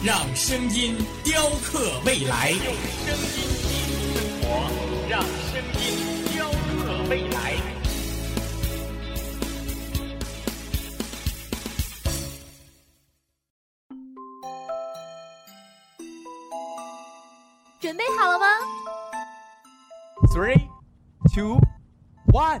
让声音雕刻未来。用声音记录生活，让声音雕刻未来。准备好了吗 Three, two, one.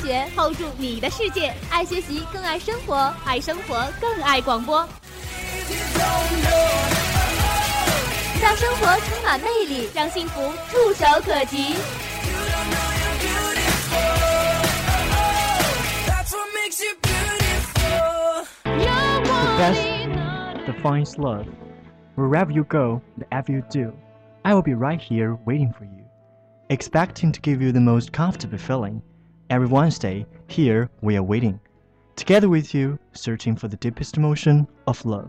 发你的听觉，hold 住你的世界。爱学习，更爱生活；爱生活，更爱广播。让生活充满魅力，让幸福触手可及。 The best defines love. Wherever you go, whatever you do, I will be right here waiting for you, expecting to give you the most comfortable feeling. Every Wednesday, here we are waiting, together with you, searching for the deepest emotion of love.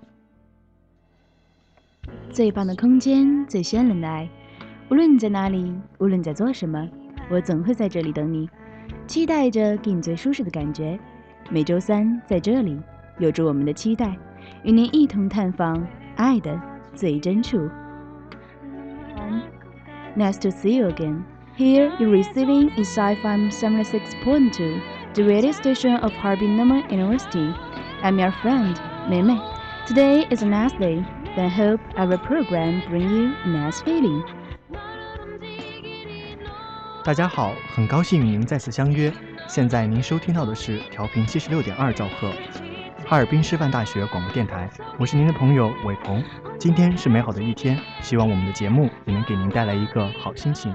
最棒的空间，最绚烂的爱。无论你在哪里，无论你在做什么，我总会在这里等你，期待着给你最舒适的感觉。每周三在这里，有着我们的期待，与您一同探访爱的最真处。Nice to see you again. Here you're receiving Inside 76.2, the radio station of Harbin Normal University. I'm your friend, Mei Mei. Today is a nice day, then hope our program bring you a nice feeling. 大家好，很高兴与您再次相约。现在您收听到的是调频七十六点二兆赫，哈尔滨师范大学广播电台。我是您的朋友伟鹏。今天是美好的一天，希望我们的节目也能给您带来一个好心情。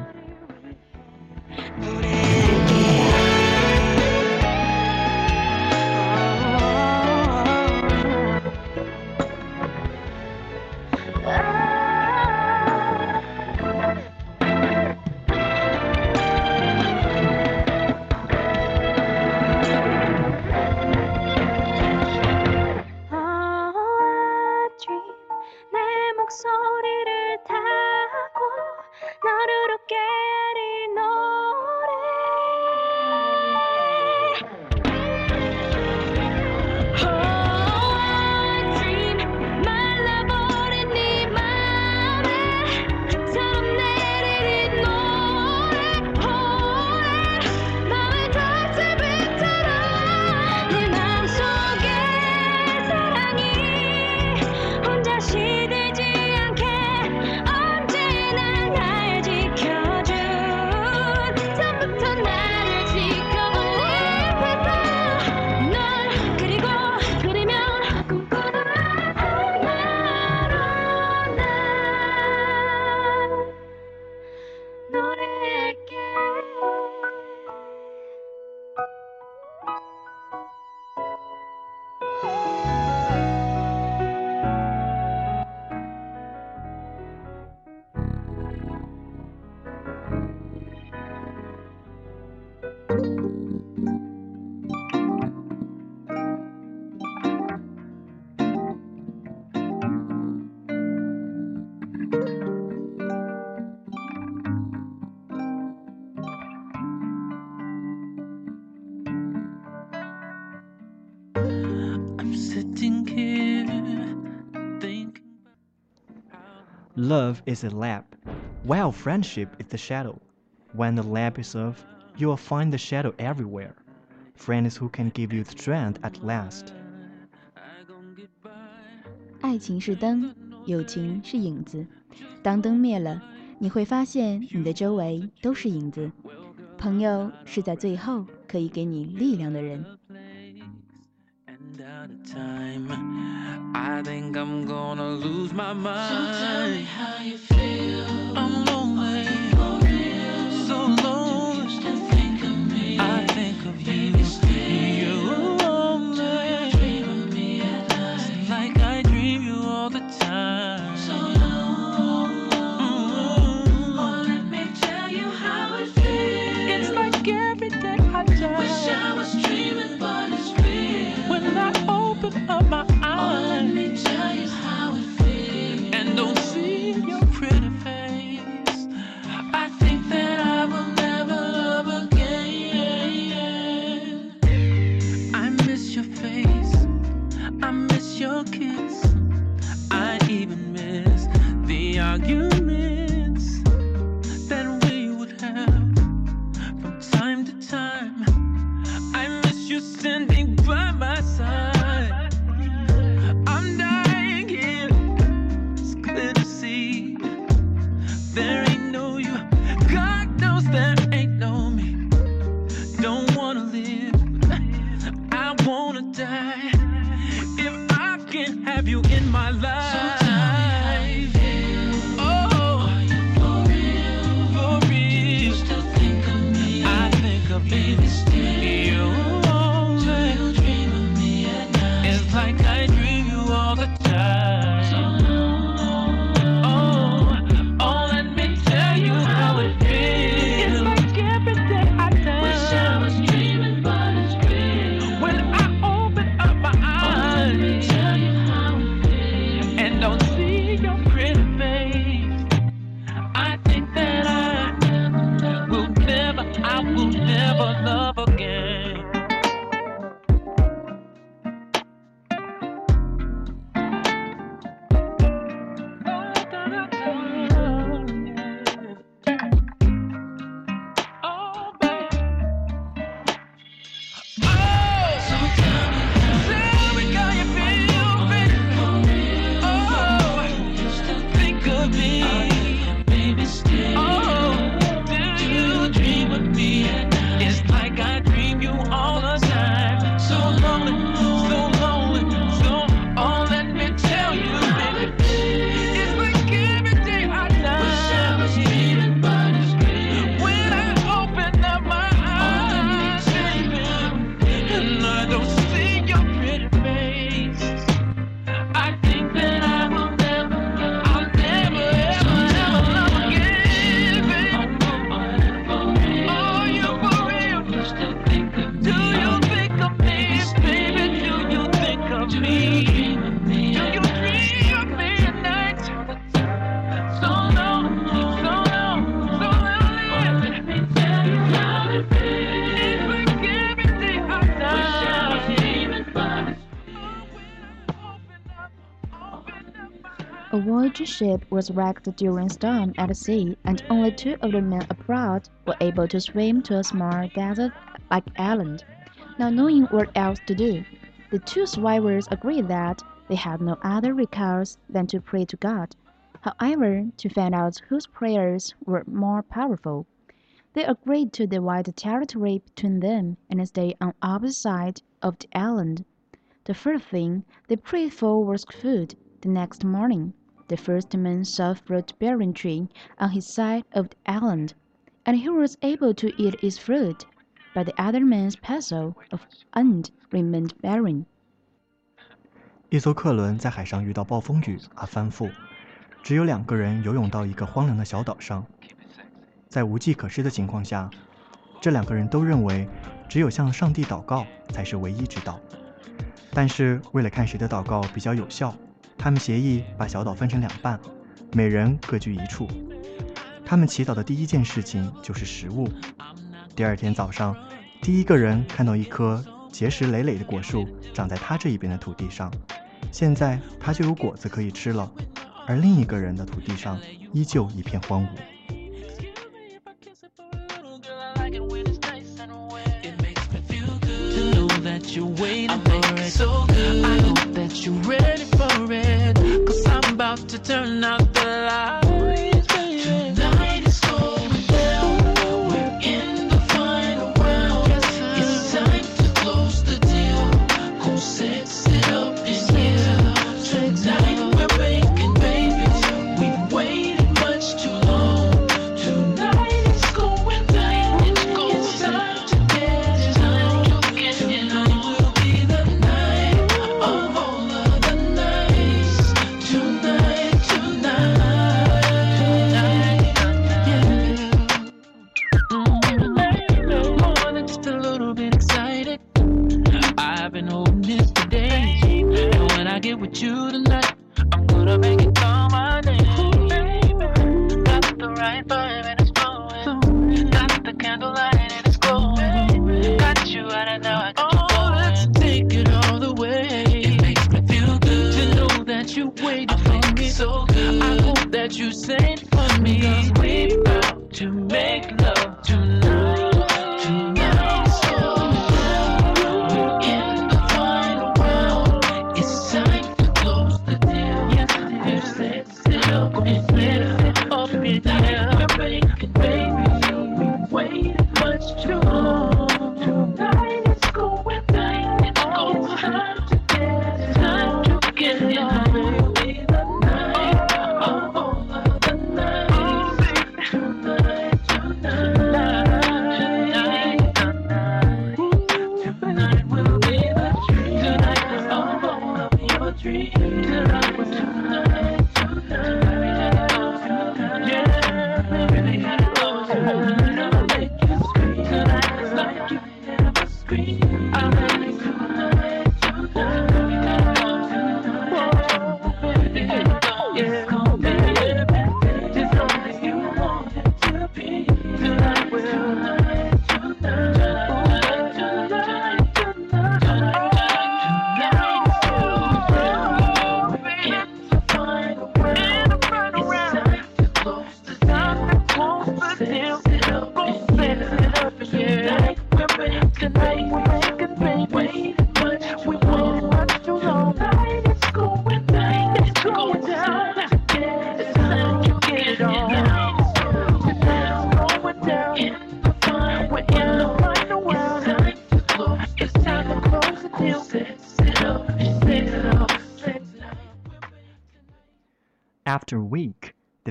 yeah. Love is a lamp, while friendship is the shadow. When the lamp is off, you will find the shadow everywhere. friends who can give you strength at last. 爱情是灯，友情是影子。当灯灭了，你会发现你的周围都是影子。朋友是在最后可以给你力量的人。 And out of time. I think I'm gonna lose my mind. So tell me how you feel. I'm lonely, so lonely. Still think of me? I think of you. Ship was wrecked during storm at sea, and only two of the men aboard were able to swim to a small desert-like island. Not knowing what else to do, the two survivors agreed that they had no other recourse than to pray to God. However, to find out whose prayers were more powerful, they agreed to divide the territory between them and stay on opposite sides of the island. The first thing they prayed for was food. The next morning, the first man saw a fruit-bearing tree on his side of the island, and he was able to eat its fruit. But the other man's parcel of land remained barren. 一艘客轮在海上遇到暴风雨而翻覆，只有两个人游泳到一个荒凉的小岛上。在无计可施的情况下，这两个人都认为只有向上帝祷告才是唯一之道。但是为了看谁的祷告比较有效， 他们协议把小岛分成两半，每人各居一处。他们祈祷的第一件事情就是食物。第二天早上，第一个人看到一棵结实累累的果树长在他这一边的土地上，现在他就有果子可以吃了，而另一个人的土地上依旧一片荒芜。You're waiting for it. So good. I hope that you're ready for it. Cause I'm about to turn out the lights,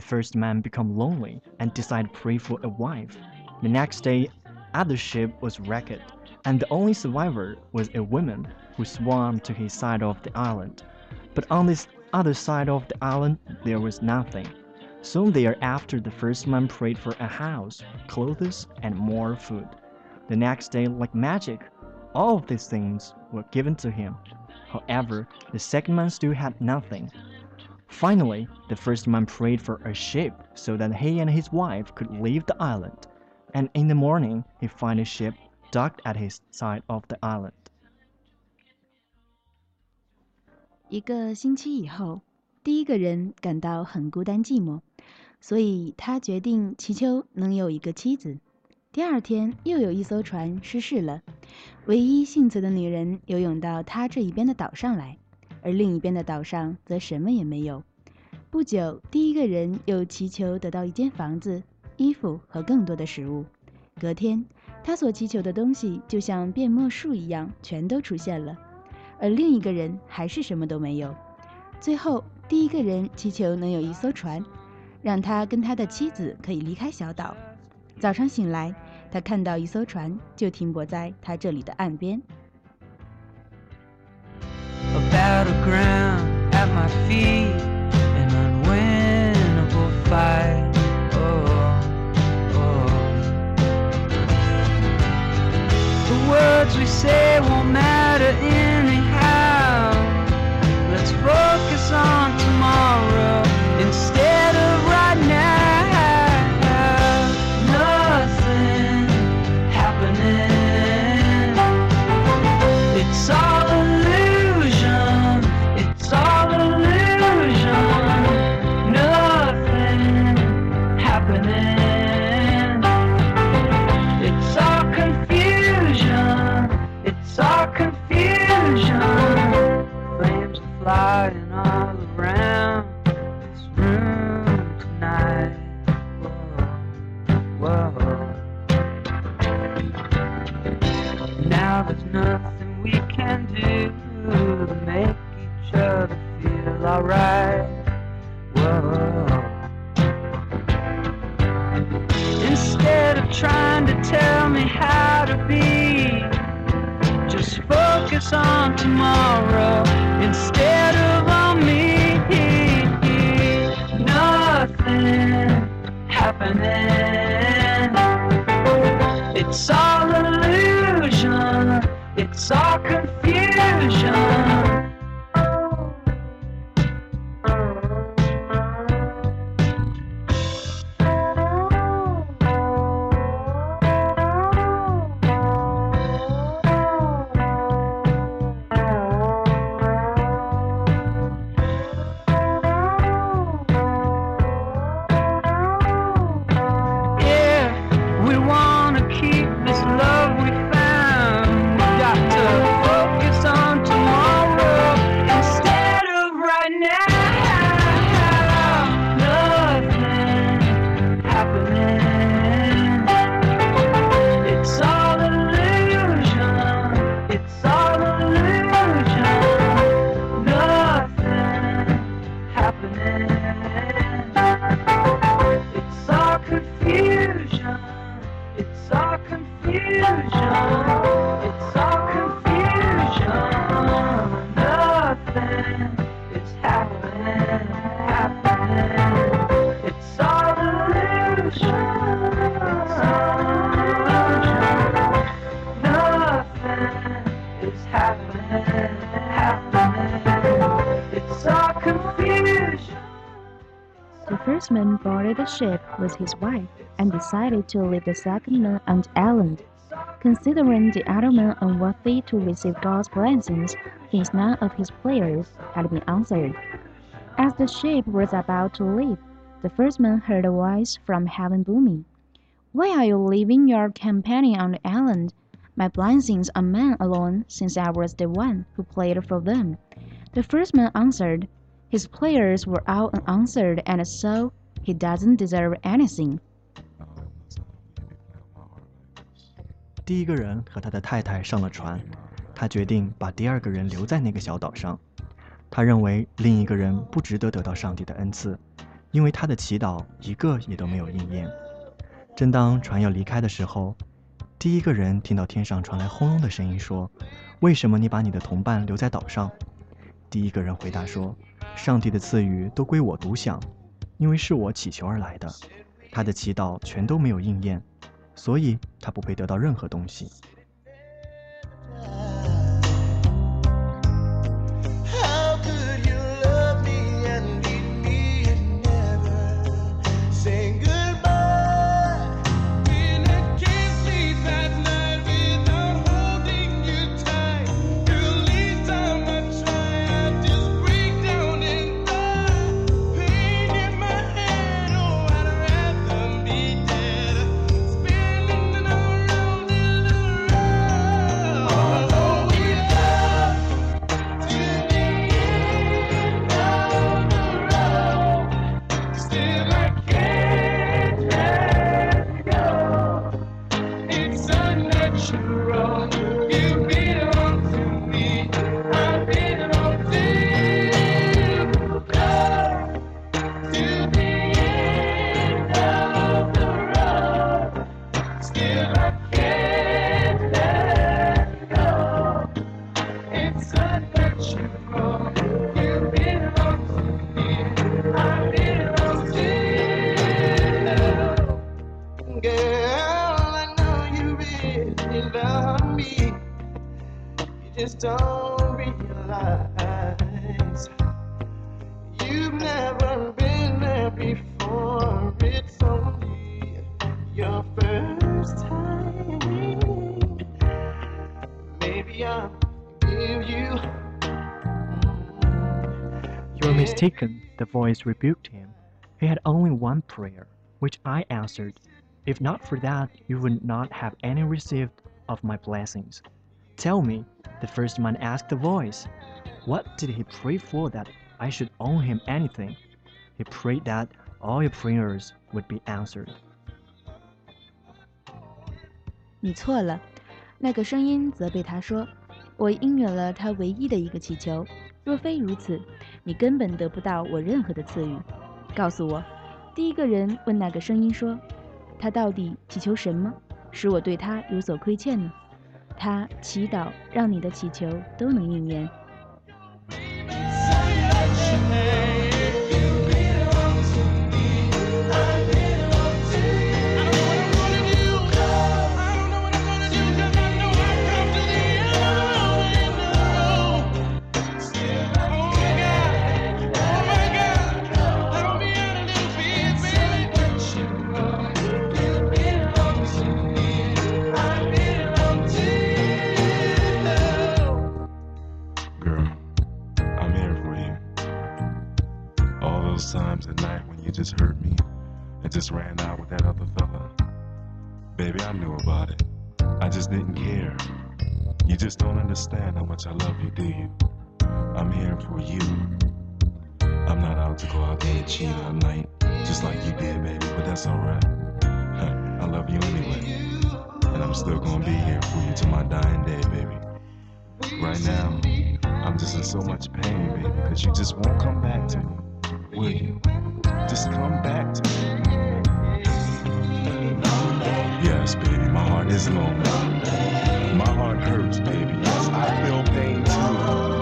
first man became lonely and decided to pray for a wife. The next day, other ship was wrecked, and the only survivor was a woman who swam to his side of the island. But on this other side of the island, there was nothing. Soon thereafter, the first man prayed for a house, clothes, and more food. The next day, like magic, all of these things were given to him. However, the second man still had nothing. Finally, the first man prayed for a ship so that he and his wife could leave the island. And in the morning, he found a ship docked at his side of the island. 一个星期以后，第一个人感到很孤单寂寞，所以他决定祈求能有一个妻子。第二天，又有一艘船失事了，唯一幸存的女人游泳到他这一边的岛上来， 而另一边的岛上则什么也没有。不久，第一个人又祈求得到一间房子、衣服和更多的食物。隔天，他所祈求的东西就像变魔术一样，全都出现了。而另一个人还是什么都没有。最后，第一个人祈求能有一艘船，让他跟他的妻子可以离开小岛。早上醒来，他看到一艘船就停泊在他这里的岸边。A battleground at my feet, an unwinnable fight. Oh, oh. The words we say won't matter anyhow. Let's focus on tomorrow the ship with his wife and decided to leave the second man on the island. Considering the other man unworthy to receive God's blessings, since none of his prayers had been answered. As the ship was about to leave, the first man heard a voice from heaven booming, Why are you leaving your companion on the island? My blessings are mine alone, since I was the one who prayed for them. The first man answered, his prayers were all unanswered, and so he doesn't deserve anything. 第一个人和他的太太上了船，他决定把第二个人留在那个小岛上。他认为另一个人不值得得到上帝的恩赐，因为他的祈祷一个也都没有应验。正当船要离开的时候，第一个人听到天上传来轰隆的声音，说：“为什么你把你的同伴留在岛上？”第一个人回答说：“上帝的赐予都归我独享，因为是我祈求而来的，他的祈祷全都没有应验，所以他不配得到任何东西。” You are mistaken, the voice rebuked him. He had only one prayer, which I answered. If not for that, you would not have any received of my blessings. Tell me, the first man asked the voice, what did he pray for that I should owe him anything? He prayed that all your prayers would be answered. 你错了。 那个声音责备他说：“我应允了他唯一的一个祈求，若非如此， 你根本得不到我任何的赐予。告诉我。”第一个人问那个声音说：“他到底祈求什么，使我对他有所亏欠呢？”他祈祷让你的祈求都能应验。You just don't understand how much I love you, do you? I'm here for you. I'm not out to go out there and cheat all night, just like you did, baby, but that's alright. I love you anyway. And I'm still gonna be here for you till my dying day, baby. Right now, I'm just in so much pain, baby, because you just won't come back to me. Will you? Just come back to me. Yes, baby, my heart is lonely. My heart hurts, baby. Yes, I feel pain too.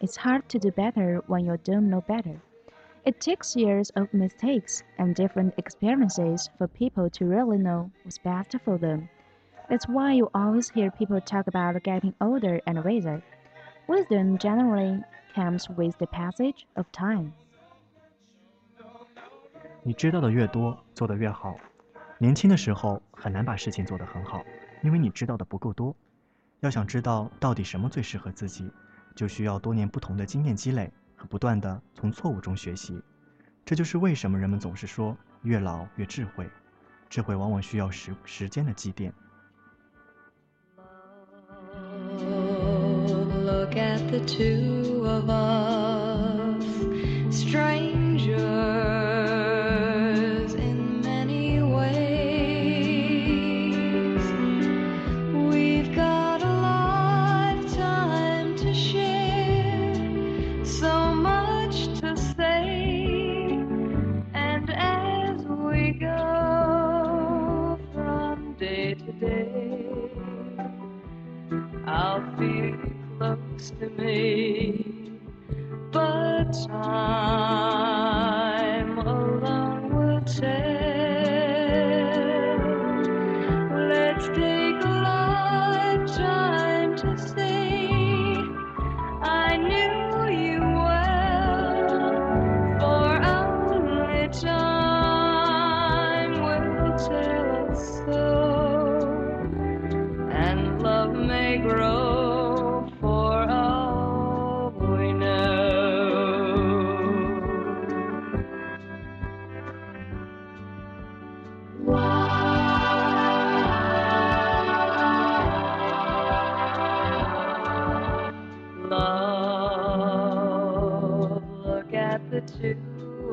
it's hard to do better when you don't know better. It takes years of mistakes and different experiences for people to really know what's best for them. That's why you always hear people talk about getting older and wiser. Wisdom generally comes with the passage of time. 你知道的越多，做得越好。年轻的时候很难把事情做得很好，因为你知道的不够多。要想知道到底什么最适合自己， 就需要多年不同的经验积累和不断的从错误中学习。这就是为什么人们总是说越老越智慧，智慧往往需要时时间的积淀。Look at the two of us, stranger. I'll feel close to me, but time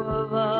of us,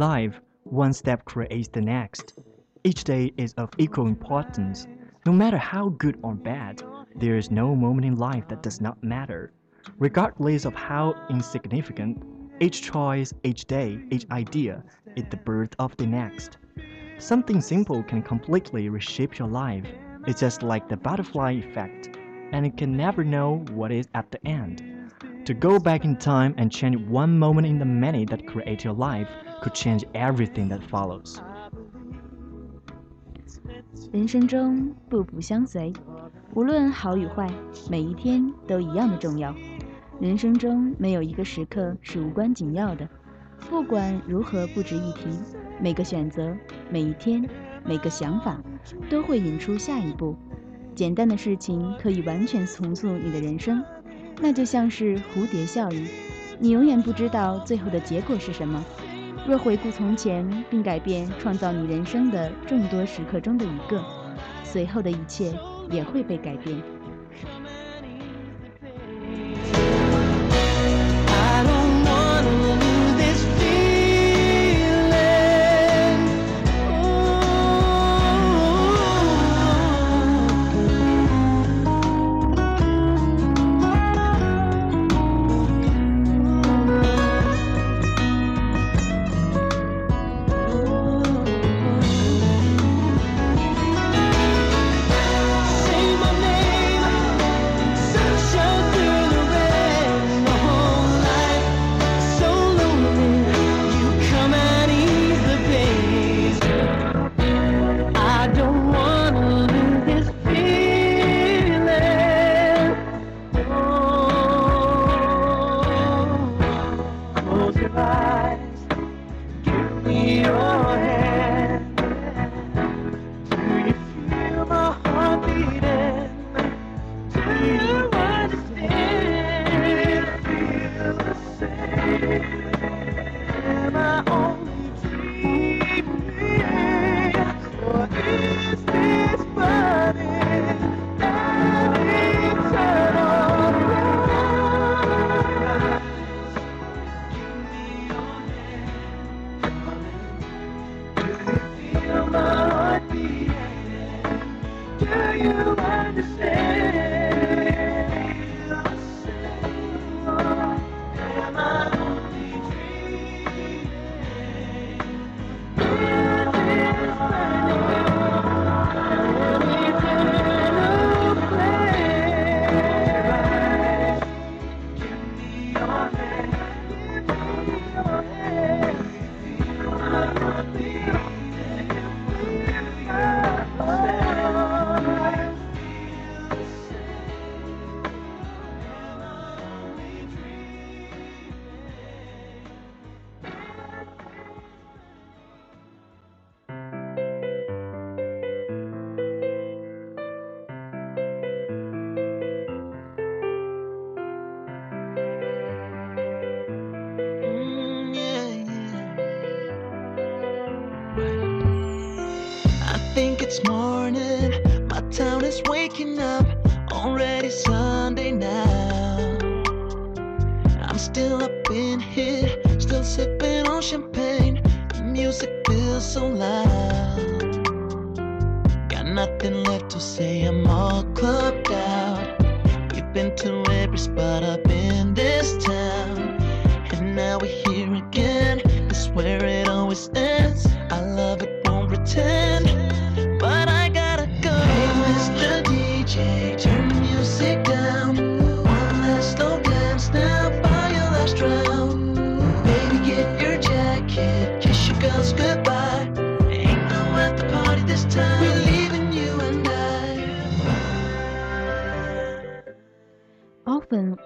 life, one step creates the next. Each day is of equal importance. No matter how good or bad, there is no moment in life that does not matter. Regardless of how insignificant, each choice, each day, each idea is the birth of the next. Something simple can completely reshape your life. It's just like the butterfly effect, and you can never know what is at the end. To go back in time and change one moment in the many that create your life could change everything that follows. 人生中步步相随，无论好与坏，每一天都一样的重要。人生中没有一个时刻是无关紧要的，不管如何不值一提，每个选择、每一天、每个想法，都会引出下一步。简单的事情可以完全重塑你的人生，那就像是蝴蝶效应，你永远不知道最后的结果是什么。若回顾从前，并改变创造你人生的众多时刻中的一个，随后的一切也会被改变。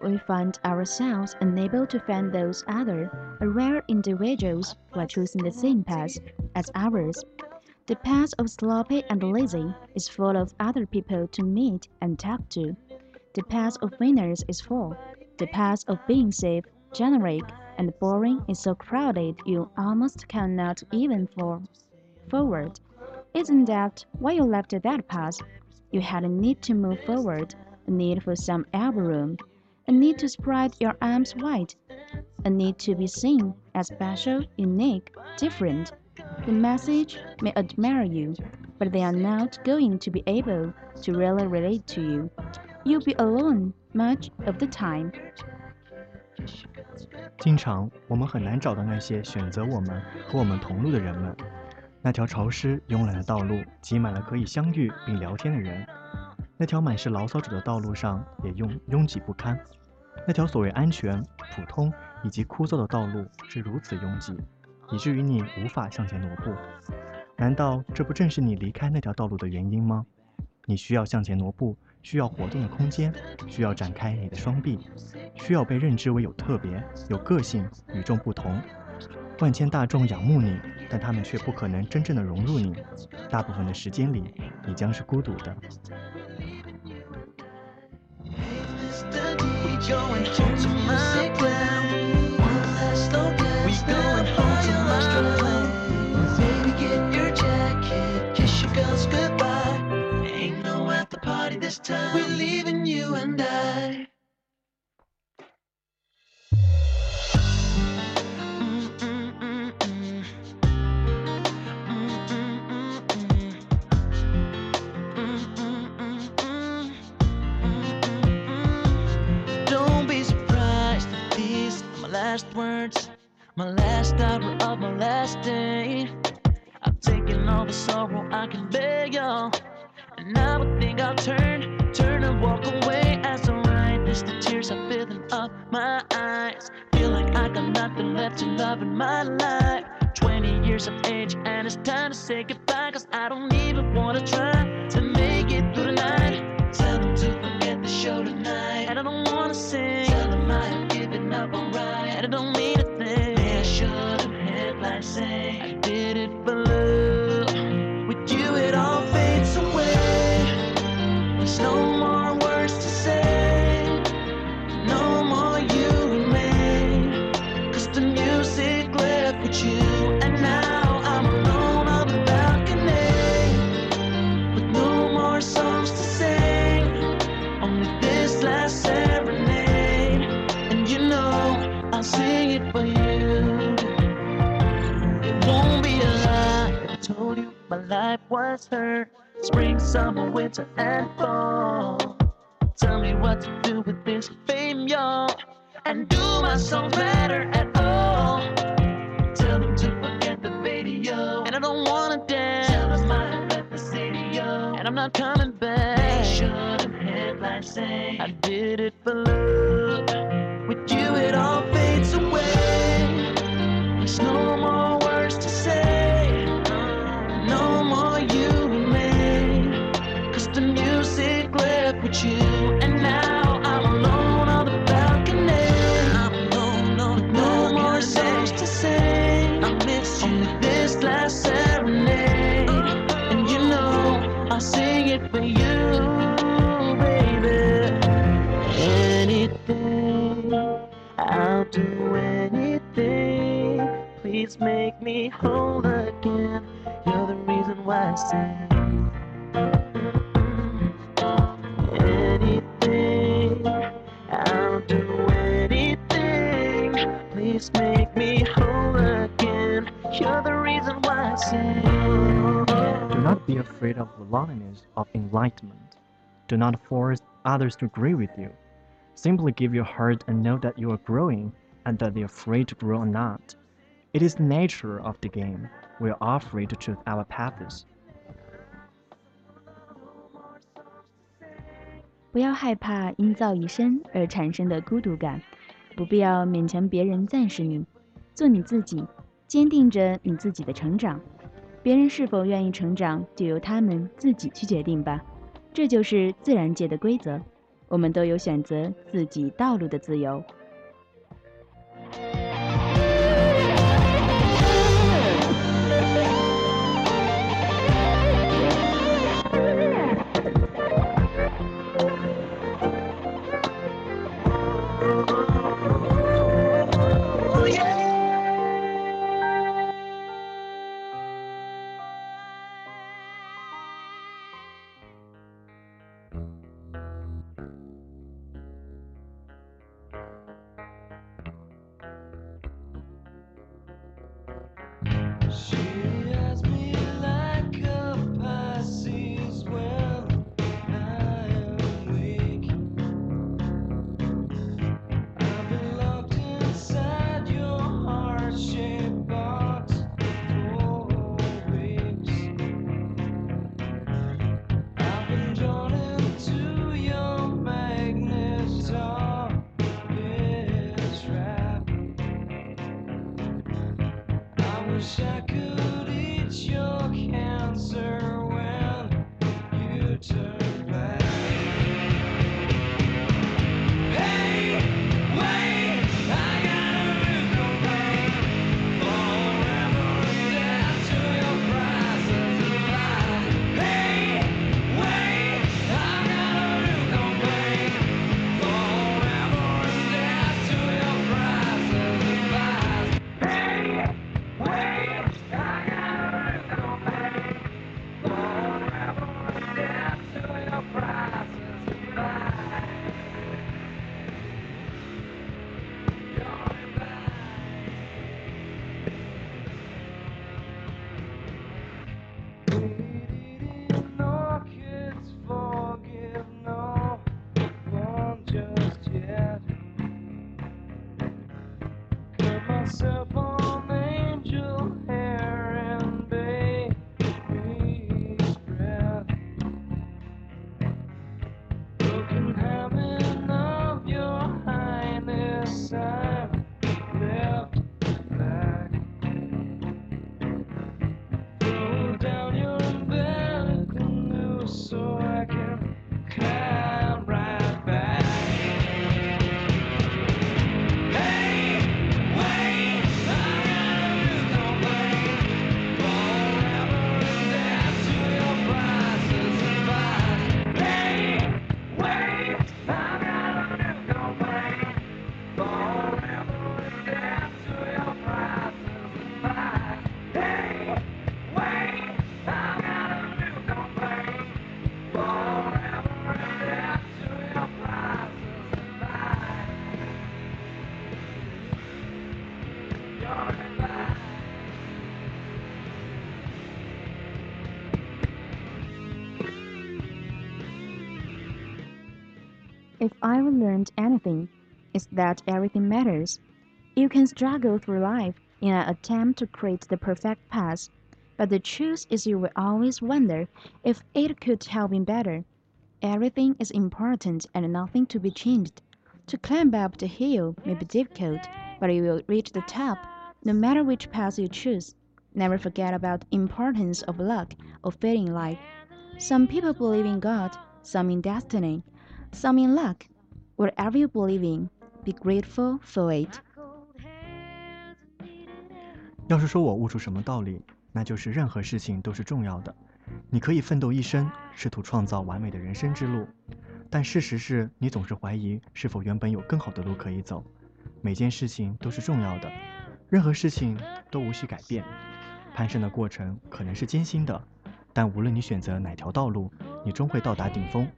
We find ourselves unable to find those other, rare individuals who are choosing the same path as ours. The path of sloppy and lazy is full of other people to meet and talk to. The path of winners is full. The path of being safe, generic, and boring is so crowded you almost cannot even for forward. Isn't that why you left that path? You had a need to move forward, a need for some elbow room, a need to spread your arms wide, a need to be seen as special, unique, different. The message may admire you, but they are not going to be able to really relate to you. You'll be alone much of the time. 经常我们很难找到那些选择我们和我们同路的人们。那条潮湿慵懒的道路挤满了可以相遇并聊天的人， 那条满是牢骚者的道路上也拥拥挤不堪。那条所谓安全、普通以及枯燥的道路是如此拥挤，以至于你无法向前挪步。难道这不正是你离开那条道路的原因吗？你需要向前挪步，需要活动的空间，需要展开你的双臂，需要被认知为有特别、有个性、与众不同。万千大众仰慕你，但他们却不可能真正的融入你。大部分的时间里，你将是孤独的。Going to my turn, turn and walk away as I this. The tears are filling up my eyes. Feel like I got nothing left to love in my life. 20 years of age, and it's time to say goodbye. Cause I don't even wanna try to make it through the night. Tell them to forget the show tonight. And I don't wanna sing. Tell them I have given up on right. And I don't mean a thing. I should have had like was her Spring, summer, winter, and fall. Tell me what to do with this fame, y'all. And do my songs matter at all? Tell them to forget the video. And I don't wanna dance. Tell them I left the city, and I'm not coming back. They should have headlines say I did it for love. just make me whole again. You're the reason why I sing. Anything, I'll do anything. Please make me whole again. You're the reason why I sing. Do not be afraid of the loneliness of enlightenment. Do not force others to agree with you. Simply give your heart and know that you are growing and that they are free to grow or not. It is the nature of the game. We are all free to choose our paths. 不要害怕因噪一声而产生的孤独感，不必要勉强别人赞识你，做你自己，坚定着你自己的成长。别人是否愿意成长，就由他们自己去决定吧。这就是自然界的规则，我们都有选择自己道路的自由。 Cut learned anything, is that everything matters. You can struggle through life in an attempt to create the perfect path, but the truth is you will always wonder if it could have been better. Everything is important and nothing to be changed. To climb up the hill may be difficult, but you will reach the top, no matter which path you choose. Never forget about importance of luck or fate in life. Some people believe in God, some in destiny, some in luck. Whatever you believe in, be grateful for it. 要是说我悟出什么道理，那就是任何事情都是重要的。你可以奋斗一生，试图创造完美的人生之路，但事实是你总是怀疑是否原本有更好的路可以走。每件事情都是重要的，任何事情都无需改变。攀升的过程可能是艰辛的，但无论你选择哪条道路，你终会到达顶峰。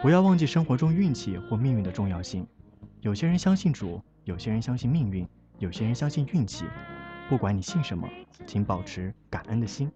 不要忘记生活中运气或命运的重要性。有些人相信主，有些人相信命运，有些人相信运气。不管你信什么，请保持感恩的心。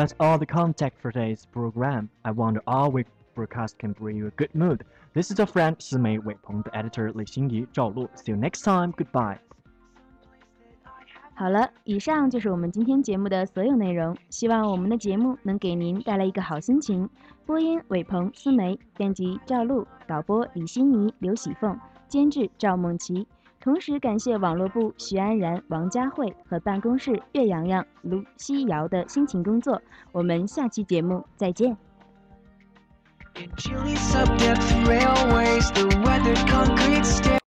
that's all the contact for today's program. I wonder our week broadcast can bring you a good mood. This is your friend 思梅伟鹏的 editor 李欣怡赵璐。See you next time. Goodbye. 好了，以上就是我们今天节目的所有内容。希望我们的节目能给您带来一个好心情。播音：伟鹏、思梅，编辑：赵璐，导播：李欣怡、刘喜凤，监制：赵梦琪。 同时感谢网络部徐安然、王佳慧和办公室岳洋洋、卢西瑶的辛勤工作。我们下期节目再见。